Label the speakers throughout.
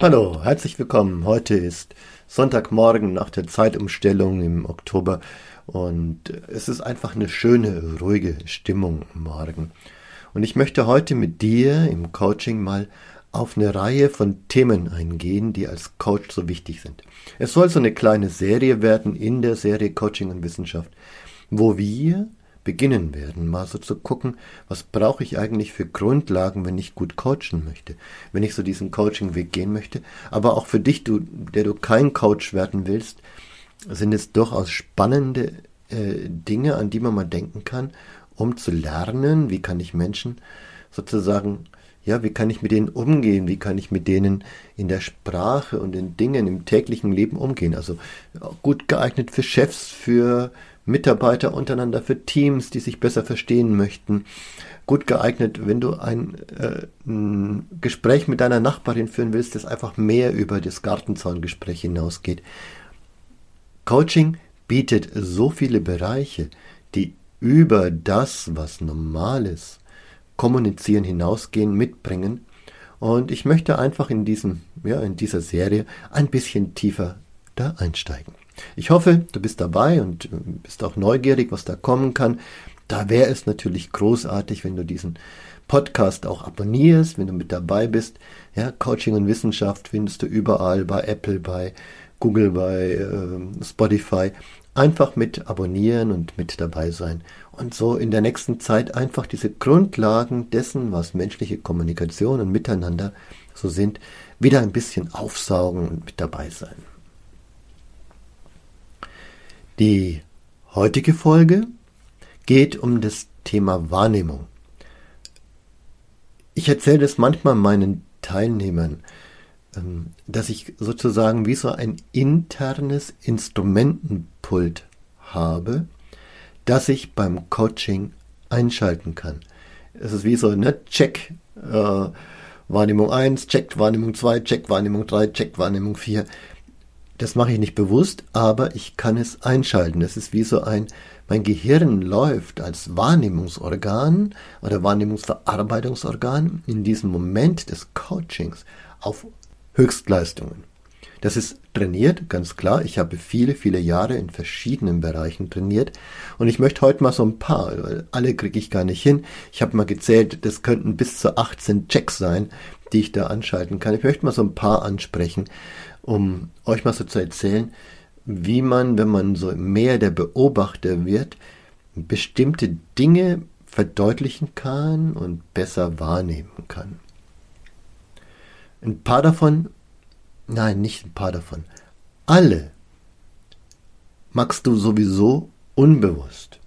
Speaker 1: Hallo, herzlich willkommen. Heute ist Sonntagmorgen nach der Zeitumstellung im Oktober und es ist einfach eine schöne, ruhige Stimmung Morgen. Und ich möchte heute mit dir im Coaching mal auf eine Reihe von Themen eingehen, die als Coach so wichtig sind. Es soll so eine kleine Serie werden in der Serie Coaching und Wissenschaft, wo wir beginnen werden, mal so zu gucken, was brauche ich eigentlich für Grundlagen, wenn ich gut coachen möchte, wenn ich so diesen Coaching-Weg gehen möchte. Aber auch für dich, du, der du kein Coach werden willst, sind es durchaus spannende äh, Dinge, an die man mal denken kann, um zu lernen, wie kann ich Menschen sozusagen ja, wie kann ich mit denen umgehen? Wie kann ich mit denen in der Sprache und den Dingen im täglichen Leben umgehen? Also gut geeignet für Chefs, für Mitarbeiter untereinander, für Teams, die sich besser verstehen möchten. Gut geeignet, wenn du ein, äh, ein Gespräch mit deiner Nachbarin führen willst, das einfach mehr über das Gartenzaungespräch hinausgeht. Coaching bietet so viele Bereiche, die über das, was normal ist, kommunizieren hinausgehen, mitbringen. Und ich möchte einfach in diesem, ja, in dieser Serie ein bisschen tiefer da einsteigen. Ich hoffe, du bist dabei und äh, bist auch neugierig, was da kommen kann. Da wäre es natürlich großartig, wenn du diesen Podcast auch abonnierst, wenn du mit dabei bist. Ja, Coaching und Wissenschaft findest du überall bei Apple, bei Google, bei äh, Spotify. Einfach mit abonnieren und mit dabei sein. Und so in der nächsten Zeit einfach diese Grundlagen dessen, was menschliche Kommunikation und Miteinander so sind, wieder ein bisschen aufsaugen und mit dabei sein. Die heutige Folge geht um das Thema Wahrnehmung. Ich erzähle es manchmal meinen Teilnehmern, ähm, dass ich sozusagen wie so ein internes Instrumentenpult habe, das ich beim Coaching einschalten kann. Es ist wie so eine Check, äh, Wahrnehmung 1, Check Wahrnehmung 2, Check Wahrnehmung 3, Check Wahrnehmung 4. Das mache ich nicht bewusst, aber ich kann es einschalten. Das ist wie so ein, mein Gehirn läuft als Wahrnehmungsorgan oder Wahrnehmungsverarbeitungsorgan in diesem Moment des Coachings auf Höchstleistungen. Das ist trainiert, ganz klar. Ich habe viele, viele Jahre in verschiedenen Bereichen trainiert. Und ich möchte heute mal so ein paar, weil alle kriege ich gar nicht hin. Ich habe mal gezählt, das könnten bis zu 18 Checks sein, die ich da anschalten kann. Ich möchte mal so ein paar ansprechen, um euch mal so zu erzählen, wie man, wenn man so mehr der Beobachter wird, bestimmte Dinge verdeutlichen kann und besser wahrnehmen kann. Ein paar davon, nein, nicht ein paar davon, alle magst du sowieso unbewusst.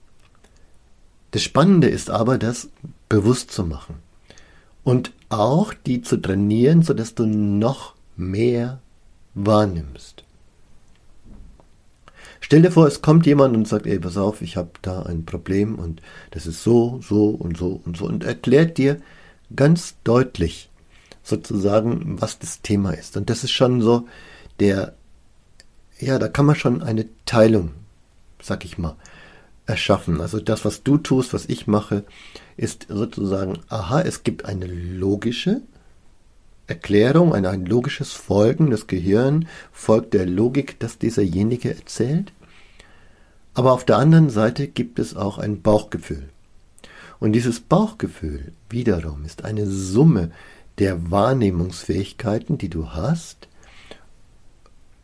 Speaker 1: Das Spannende ist aber, das bewusst zu machen und auch die zu trainieren, sodass du noch mehr wahrnimmst. Stell dir vor, es kommt jemand und sagt, ey, pass auf, ich habe da ein Problem und das ist so, so und so und so und erklärt dir ganz deutlich sozusagen, was das Thema ist. Und das ist schon so der, ja, da kann man schon eine Teilung, sag ich mal, erschaffen. Also das, was du tust, was ich mache, ist sozusagen, aha, es gibt eine logische Erklärung, ein, ein logisches Folgen. Das Gehirn folgt der Logik, dass dieserjenige erzählt. Aber auf der anderen Seite gibt es auch ein Bauchgefühl. Und dieses Bauchgefühl wiederum ist eine Summe der Wahrnehmungsfähigkeiten, die du hast,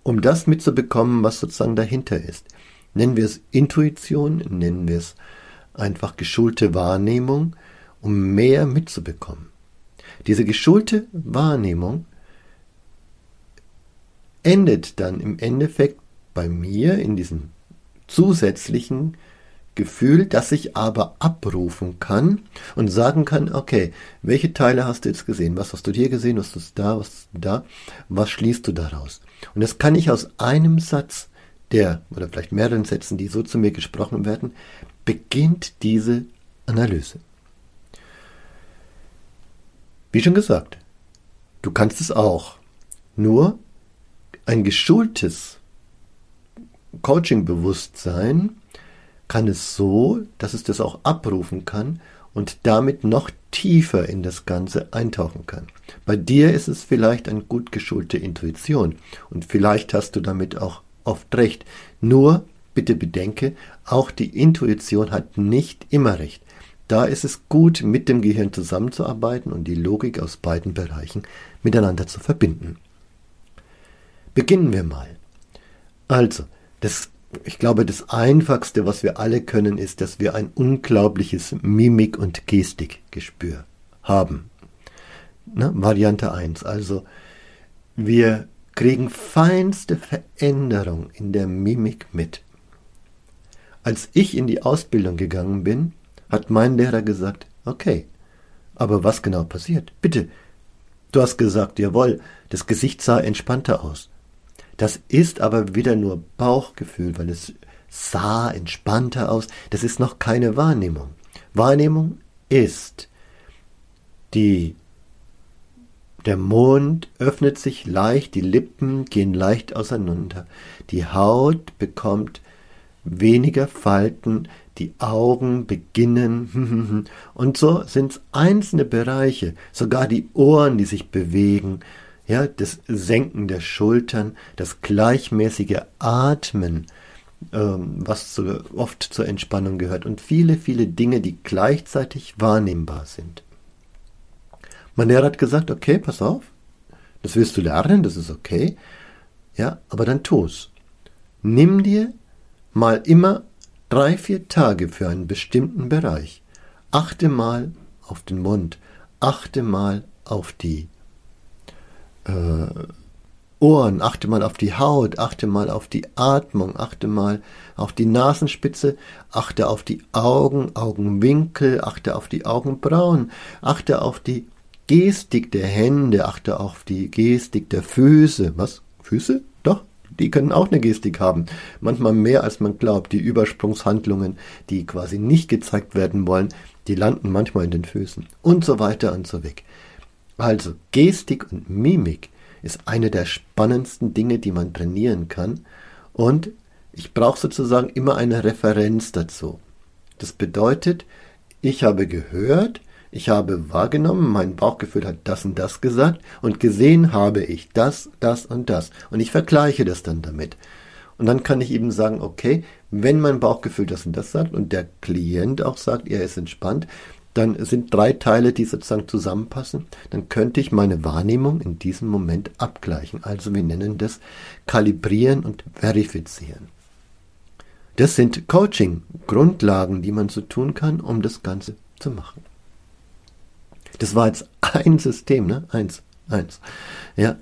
Speaker 1: um das mitzubekommen, was sozusagen dahinter ist. Nennen wir es Intuition, nennen wir es einfach geschulte Wahrnehmung, um mehr mitzubekommen. Diese geschulte Wahrnehmung endet dann im Endeffekt bei mir in diesem zusätzlichen Gefühl, das ich aber abrufen kann und sagen kann, okay, welche Teile hast du jetzt gesehen? Was hast du hier gesehen? Was ist da? Was ist da? Was schließt du daraus? Und das kann ich aus einem Satz, der, oder vielleicht mehreren Sätzen, die so zu mir gesprochen werden, beginnt diese Analyse. Wie schon gesagt, du kannst es auch. Nur ein geschultes Coaching-Bewusstsein kann es so, dass es das auch abrufen kann und damit noch tiefer in das Ganze eintauchen kann. Bei dir ist es vielleicht eine gut geschulte Intuition und vielleicht hast du damit auch oft recht. Nur bitte bedenke, auch die Intuition hat nicht immer recht. Da ist es gut, mit dem Gehirn zusammenzuarbeiten und die Logik aus beiden Bereichen miteinander zu verbinden. Beginnen wir mal. Also, das, ich glaube, das Einfachste, was wir alle können, ist, dass wir ein unglaubliches Mimik- und Gestikgespür haben. Ne? Variante 1. Also, wir kriegen feinste Veränderung in der Mimik mit. Als ich in die Ausbildung gegangen bin, hat mein Lehrer gesagt, okay, aber was genau passiert? Bitte. Du hast gesagt, jawohl, das Gesicht sah entspannter aus. Das ist aber wieder nur Bauchgefühl, weil es sah entspannter aus. Das ist noch keine Wahrnehmung. Wahrnehmung ist die der Mond öffnet sich leicht, die Lippen gehen leicht auseinander, die Haut bekommt weniger Falten, die Augen beginnen. Und so sind es einzelne Bereiche, sogar die Ohren, die sich bewegen, ja, das Senken der Schultern, das gleichmäßige Atmen, ähm, was zu, oft zur Entspannung gehört. Und viele, viele Dinge, die gleichzeitig wahrnehmbar sind. Mein Lehrer hat gesagt, okay, pass auf, das willst du lernen, das ist okay, ja, aber dann tu's. Nimm dir mal immer drei, vier Tage für einen bestimmten Bereich. Achte mal auf den Mund, achte mal auf die äh, Ohren, achte mal auf die Haut, achte mal auf die Atmung, achte mal auf die Nasenspitze, achte auf die Augen, Augenwinkel, achte auf die Augenbrauen, achte auf die Gestik der Hände, achte auf die Gestik der Füße. Was? Füße? Die können auch eine Gestik haben. Manchmal mehr als man glaubt. Die Übersprungshandlungen, die quasi nicht gezeigt werden wollen, die landen manchmal in den Füßen. Und so weiter und so weg. Also Gestik und Mimik ist eine der spannendsten Dinge, die man trainieren kann. Und ich brauche sozusagen immer eine Referenz dazu. Das bedeutet, ich habe gehört, ich habe wahrgenommen, mein Bauchgefühl hat das und das gesagt und gesehen habe ich das, das und das. Und ich vergleiche das dann damit. Und dann kann ich eben sagen, okay, wenn mein Bauchgefühl das und das sagt und der Klient auch sagt, er ist entspannt, dann sind drei Teile, die sozusagen zusammenpassen, dann könnte ich meine Wahrnehmung in diesem Moment abgleichen. Also wir nennen das kalibrieren und verifizieren. Das sind Coaching-Grundlagen, die man so tun kann, um das Ganze zu machen. Das war jetzt ein System, ne? Eins, eins. Ja.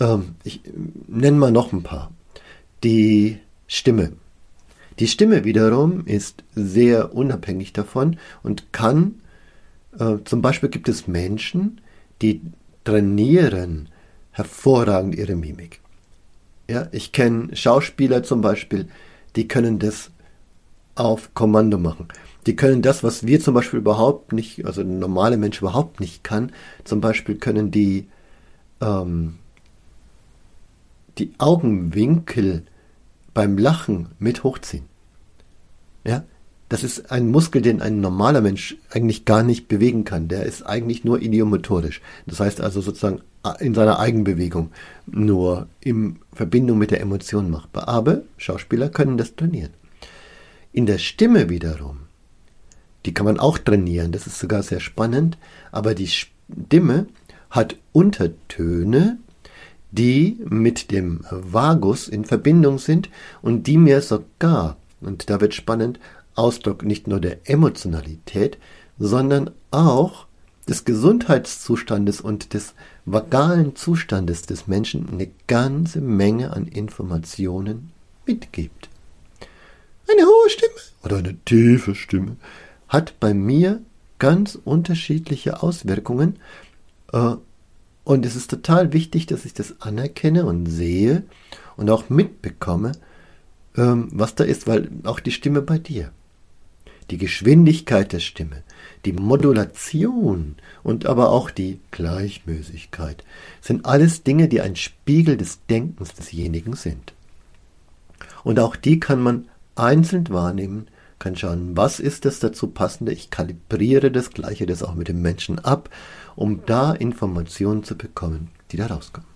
Speaker 1: Ähm, ich nenne mal noch ein paar. Die Stimme. Die Stimme wiederum ist sehr unabhängig davon und kann, äh, zum Beispiel gibt es Menschen, die trainieren hervorragend ihre Mimik. Ja, ich kenne Schauspieler zum Beispiel, die können das auf Kommando machen. Die können das, was wir zum Beispiel überhaupt nicht, also ein normaler Mensch überhaupt nicht kann. Zum Beispiel können die ähm, die Augenwinkel beim Lachen mit hochziehen. Ja, das ist ein Muskel, den ein normaler Mensch eigentlich gar nicht bewegen kann. Der ist eigentlich nur idiomotorisch. Das heißt also sozusagen in seiner Eigenbewegung nur in Verbindung mit der Emotion machbar. Aber Schauspieler können das trainieren. In der Stimme wiederum, die kann man auch trainieren, das ist sogar sehr spannend, aber die Stimme hat Untertöne, die mit dem Vagus in Verbindung sind und die mir sogar, und da wird spannend, Ausdruck nicht nur der Emotionalität, sondern auch des Gesundheitszustandes und des vagalen Zustandes des Menschen eine ganze Menge an Informationen mitgibt. Eine hohe Stimme. Oder eine tiefe Stimme. Hat bei mir ganz unterschiedliche Auswirkungen. Äh, und es ist total wichtig, dass ich das anerkenne und sehe und auch mitbekomme, ähm, was da ist, weil auch die Stimme bei dir, die Geschwindigkeit der Stimme, die Modulation und aber auch die Gleichmäßigkeit sind alles Dinge, die ein Spiegel des Denkens desjenigen sind. Und auch die kann man einzeln wahrnehmen kann schauen, was ist das dazu passende. Ich kalibriere das, gleiche das auch mit dem Menschen ab, um da Informationen zu bekommen, die da rauskommen.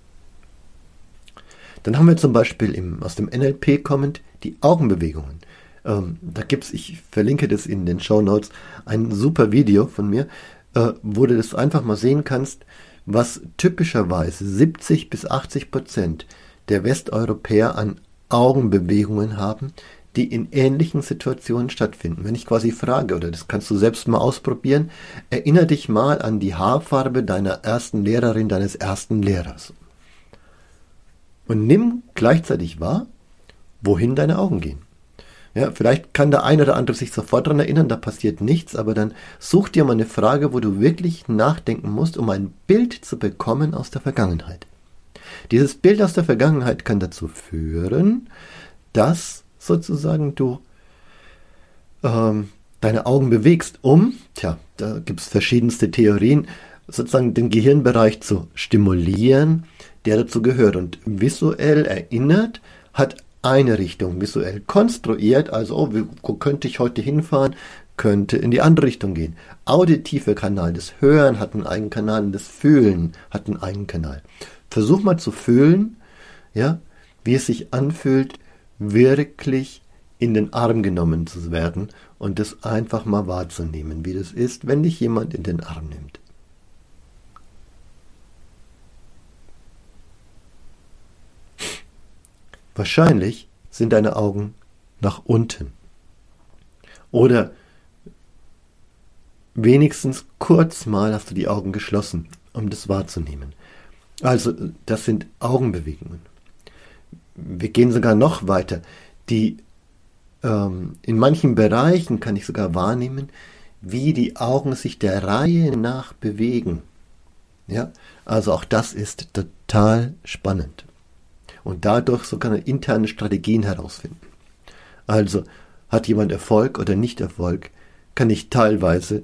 Speaker 1: Dann haben wir zum Beispiel im, aus dem NLP kommend die Augenbewegungen. Ähm, da gibt's, ich verlinke das in den Show Notes, ein super Video von mir, äh, wo du das einfach mal sehen kannst, was typischerweise 70 bis 80 Prozent der Westeuropäer an Augenbewegungen haben, die in ähnlichen Situationen stattfinden. Wenn ich quasi frage, oder das kannst du selbst mal ausprobieren, erinnere dich mal an die Haarfarbe deiner ersten Lehrerin, deines ersten Lehrers. Und nimm gleichzeitig wahr, wohin deine Augen gehen. Ja, vielleicht kann der eine oder andere sich sofort daran erinnern, da passiert nichts, aber dann such dir mal eine Frage, wo du wirklich nachdenken musst, um ein Bild zu bekommen aus der Vergangenheit. Dieses Bild aus der Vergangenheit kann dazu führen, dass sozusagen du ähm, deine Augen bewegst, um, tja, da gibt es verschiedenste Theorien, sozusagen den Gehirnbereich zu stimulieren, der dazu gehört. Und visuell erinnert hat eine Richtung, visuell konstruiert, also oh, wo könnte ich heute hinfahren, könnte in die andere Richtung gehen. Auditive Kanal, das Hören hat einen eigenen Kanal, das Fühlen hat einen eigenen Kanal. Versuch mal zu fühlen, ja, wie es sich anfühlt, wirklich in den Arm genommen zu werden und das einfach mal wahrzunehmen, wie das ist, wenn dich jemand in den Arm nimmt. Wahrscheinlich sind deine Augen nach unten. Oder wenigstens kurz mal hast du die Augen geschlossen, um das wahrzunehmen. Also das sind Augenbewegungen. Wir gehen sogar noch weiter. Die ähm, in manchen Bereichen kann ich sogar wahrnehmen, wie die Augen sich der Reihe nach bewegen. Ja, also auch das ist total spannend. Und dadurch sogar interne Strategien herausfinden. Also hat jemand Erfolg oder nicht Erfolg, kann ich teilweise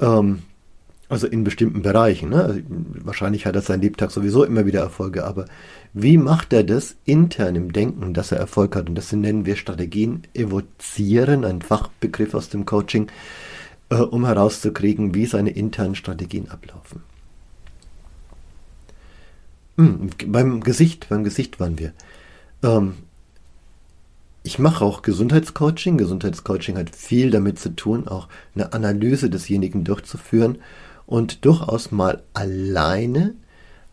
Speaker 1: ähm, also in bestimmten Bereichen. Ne? Also wahrscheinlich hat er sein Lebtag sowieso immer wieder Erfolge, aber wie macht er das intern im Denken, dass er Erfolg hat? Und das nennen wir Strategien evozieren, ein Fachbegriff aus dem Coaching, äh, um herauszukriegen, wie seine internen Strategien ablaufen. Hm, beim Gesicht, beim Gesicht waren wir. Ähm, ich mache auch Gesundheitscoaching. Gesundheitscoaching hat viel damit zu tun, auch eine Analyse desjenigen durchzuführen und durchaus mal alleine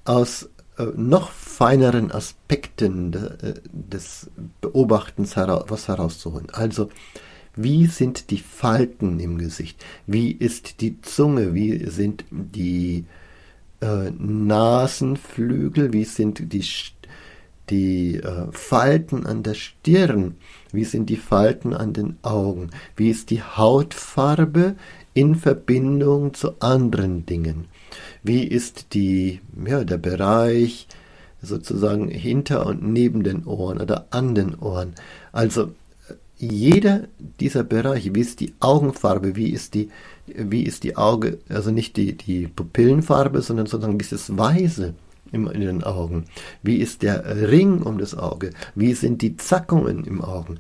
Speaker 1: aus äh, noch feineren Aspekten de, äh, des Beobachtens hera was herauszuholen. Also, wie sind die Falten im Gesicht? Wie ist die Zunge? Wie sind die äh, Nasenflügel? Wie sind die, die äh, Falten an der Stirn? Wie sind die Falten an den Augen? Wie ist die Hautfarbe? in Verbindung zu anderen Dingen. Wie ist die, ja, der Bereich sozusagen hinter und neben den Ohren oder an den Ohren? Also jeder dieser Bereiche, wie ist die Augenfarbe, wie ist die, wie ist die Auge, also nicht die, die Pupillenfarbe, sondern sozusagen wie ist in den Augen? Wie ist der Ring um das Auge? Wie sind die Zackungen im Augen?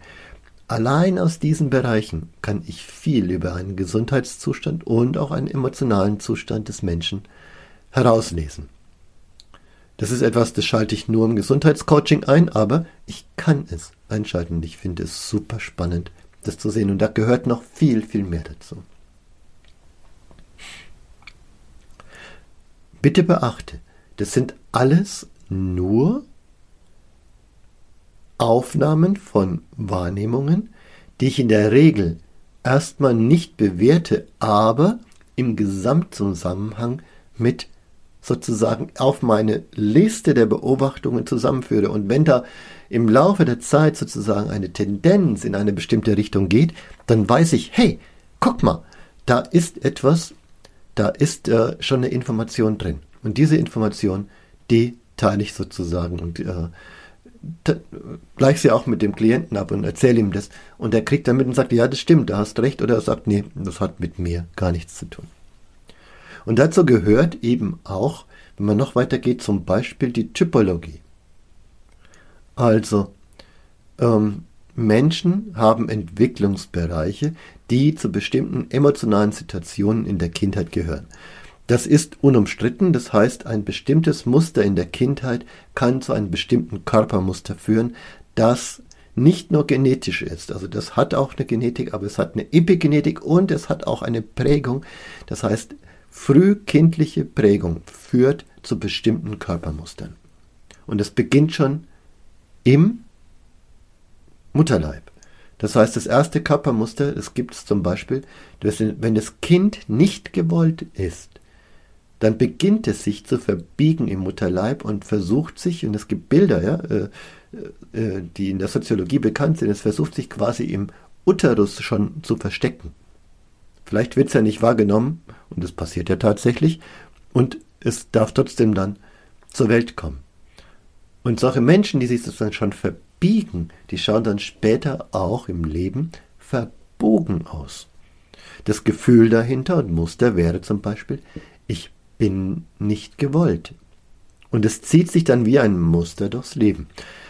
Speaker 1: Allein aus diesen Bereichen kann ich viel über einen Gesundheitszustand und auch einen emotionalen Zustand des Menschen herauslesen. Das ist etwas, das schalte ich nur im Gesundheitscoaching ein, aber ich kann es einschalten und ich finde es super spannend, das zu sehen. Und da gehört noch viel, viel mehr dazu. Bitte beachte, das sind alles nur Aufnahmen von Wahrnehmungen, die ich in der Regel erstmal nicht bewerte, aber im Gesamtzusammenhang mit sozusagen auf meine Liste der Beobachtungen zusammenführe. Und wenn da im Laufe der Zeit sozusagen eine Tendenz in eine bestimmte Richtung geht, dann weiß ich, hey, guck mal, da ist etwas, da ist äh, schon eine Information drin. Und diese Information, die teile ich sozusagen und äh, gleich sie auch mit dem Klienten ab und erzähle ihm das. Und er kriegt damit und sagt, ja, das stimmt, da hast recht. Oder er sagt, nee, das hat mit mir gar nichts zu tun. Und dazu gehört eben auch, wenn man noch weiter geht, zum Beispiel die Typologie. Also, ähm, Menschen haben Entwicklungsbereiche, die zu bestimmten emotionalen Situationen in der Kindheit gehören. Das ist unumstritten, das heißt, ein bestimmtes Muster in der Kindheit kann zu einem bestimmten Körpermuster führen, das nicht nur genetisch ist. Also das hat auch eine Genetik, aber es hat eine Epigenetik und es hat auch eine Prägung. Das heißt, frühkindliche Prägung führt zu bestimmten Körpermustern. Und es beginnt schon im Mutterleib. Das heißt, das erste Körpermuster, das gibt es zum Beispiel, wenn das Kind nicht gewollt ist, dann beginnt es sich zu verbiegen im Mutterleib und versucht sich, und es gibt Bilder, ja, äh, äh, die in der Soziologie bekannt sind, es versucht sich quasi im Uterus schon zu verstecken. Vielleicht wird es ja nicht wahrgenommen, und das passiert ja tatsächlich, und es darf trotzdem dann zur Welt kommen. Und solche Menschen, die sich sozusagen schon verbiegen, die schauen dann später auch im Leben verbogen aus. Das Gefühl dahinter und Muster wäre zum Beispiel, ich bin nicht gewollt. Und es zieht sich dann wie ein Muster durchs Leben.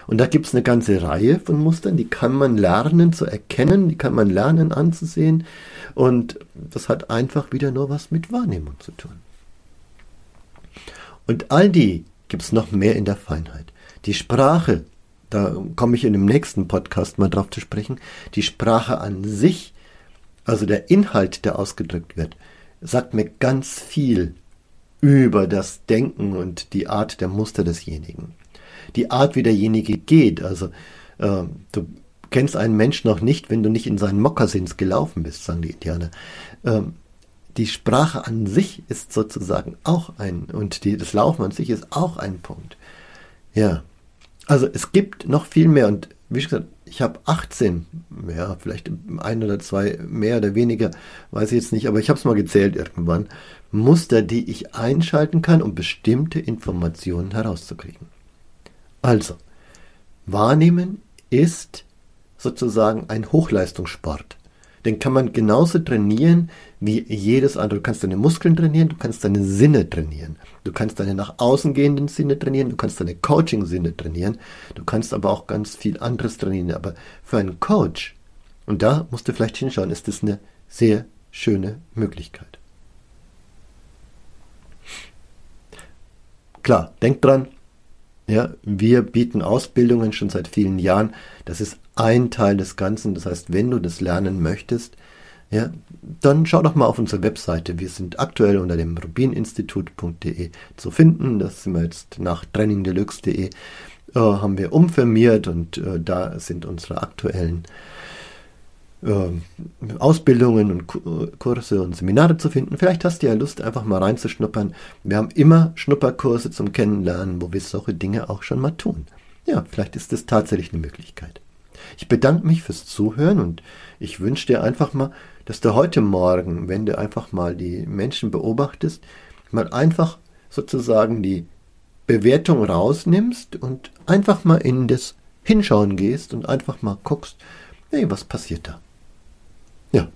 Speaker 1: Und da gibt es eine ganze Reihe von Mustern, die kann man lernen zu erkennen, die kann man lernen anzusehen. Und das hat einfach wieder nur was mit Wahrnehmung zu tun. Und all die gibt es noch mehr in der Feinheit. Die Sprache, da komme ich in dem nächsten Podcast mal drauf zu sprechen, die Sprache an sich, also der Inhalt, der ausgedrückt wird, sagt mir ganz viel über das Denken und die Art der Muster desjenigen. Die Art, wie derjenige geht. Also äh, du kennst einen Menschen noch nicht, wenn du nicht in seinen Mokassins gelaufen bist, sagen die Indianer. Ähm, die Sprache an sich ist sozusagen auch ein, und die, das Laufen an sich ist auch ein Punkt. Ja, also es gibt noch viel mehr und wie gesagt, ich habe 18, ja, vielleicht ein oder zwei mehr oder weniger, weiß ich jetzt nicht, aber ich habe es mal gezählt irgendwann, Muster, die ich einschalten kann, um bestimmte Informationen herauszukriegen. Also, Wahrnehmen ist sozusagen ein Hochleistungssport. Den kann man genauso trainieren wie jedes andere. Du kannst deine Muskeln trainieren, du kannst deine Sinne trainieren. Du kannst deine nach außen gehenden Sinne trainieren, du kannst deine Coaching-Sinne trainieren. Du kannst aber auch ganz viel anderes trainieren. Aber für einen Coach, und da musst du vielleicht hinschauen, ist das eine sehr schöne Möglichkeit. Klar, denk dran, ja, wir bieten Ausbildungen schon seit vielen Jahren. Das ist ein Teil des Ganzen. Das heißt, wenn du das lernen möchtest, ja, dann schau doch mal auf unsere Webseite. Wir sind aktuell unter dem rubininstitut.de zu finden. Das sind wir jetzt nach trainingdeluxe.de äh, haben wir umfirmiert und äh, da sind unsere aktuellen äh, Ausbildungen und Kurse und Seminare zu finden. Vielleicht hast du ja Lust, einfach mal reinzuschnuppern. Wir haben immer Schnupperkurse zum Kennenlernen, wo wir solche Dinge auch schon mal tun. Ja, vielleicht ist das tatsächlich eine Möglichkeit. Ich bedanke mich fürs Zuhören und ich wünsche dir einfach mal, dass du heute Morgen, wenn du einfach mal die Menschen beobachtest, mal einfach sozusagen die Bewertung rausnimmst und einfach mal in das Hinschauen gehst und einfach mal guckst, hey, was passiert da? Ja.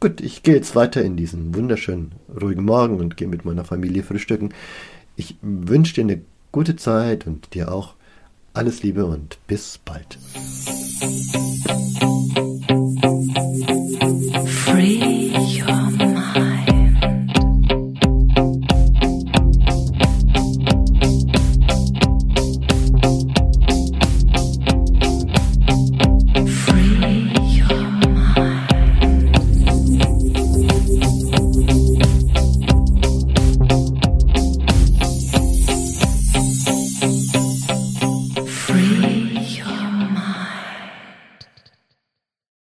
Speaker 1: Gut, ich gehe jetzt weiter in diesen wunderschönen, ruhigen Morgen und gehe mit meiner Familie frühstücken. Ich wünsche dir eine gute Zeit und dir auch alles Liebe und bis bald.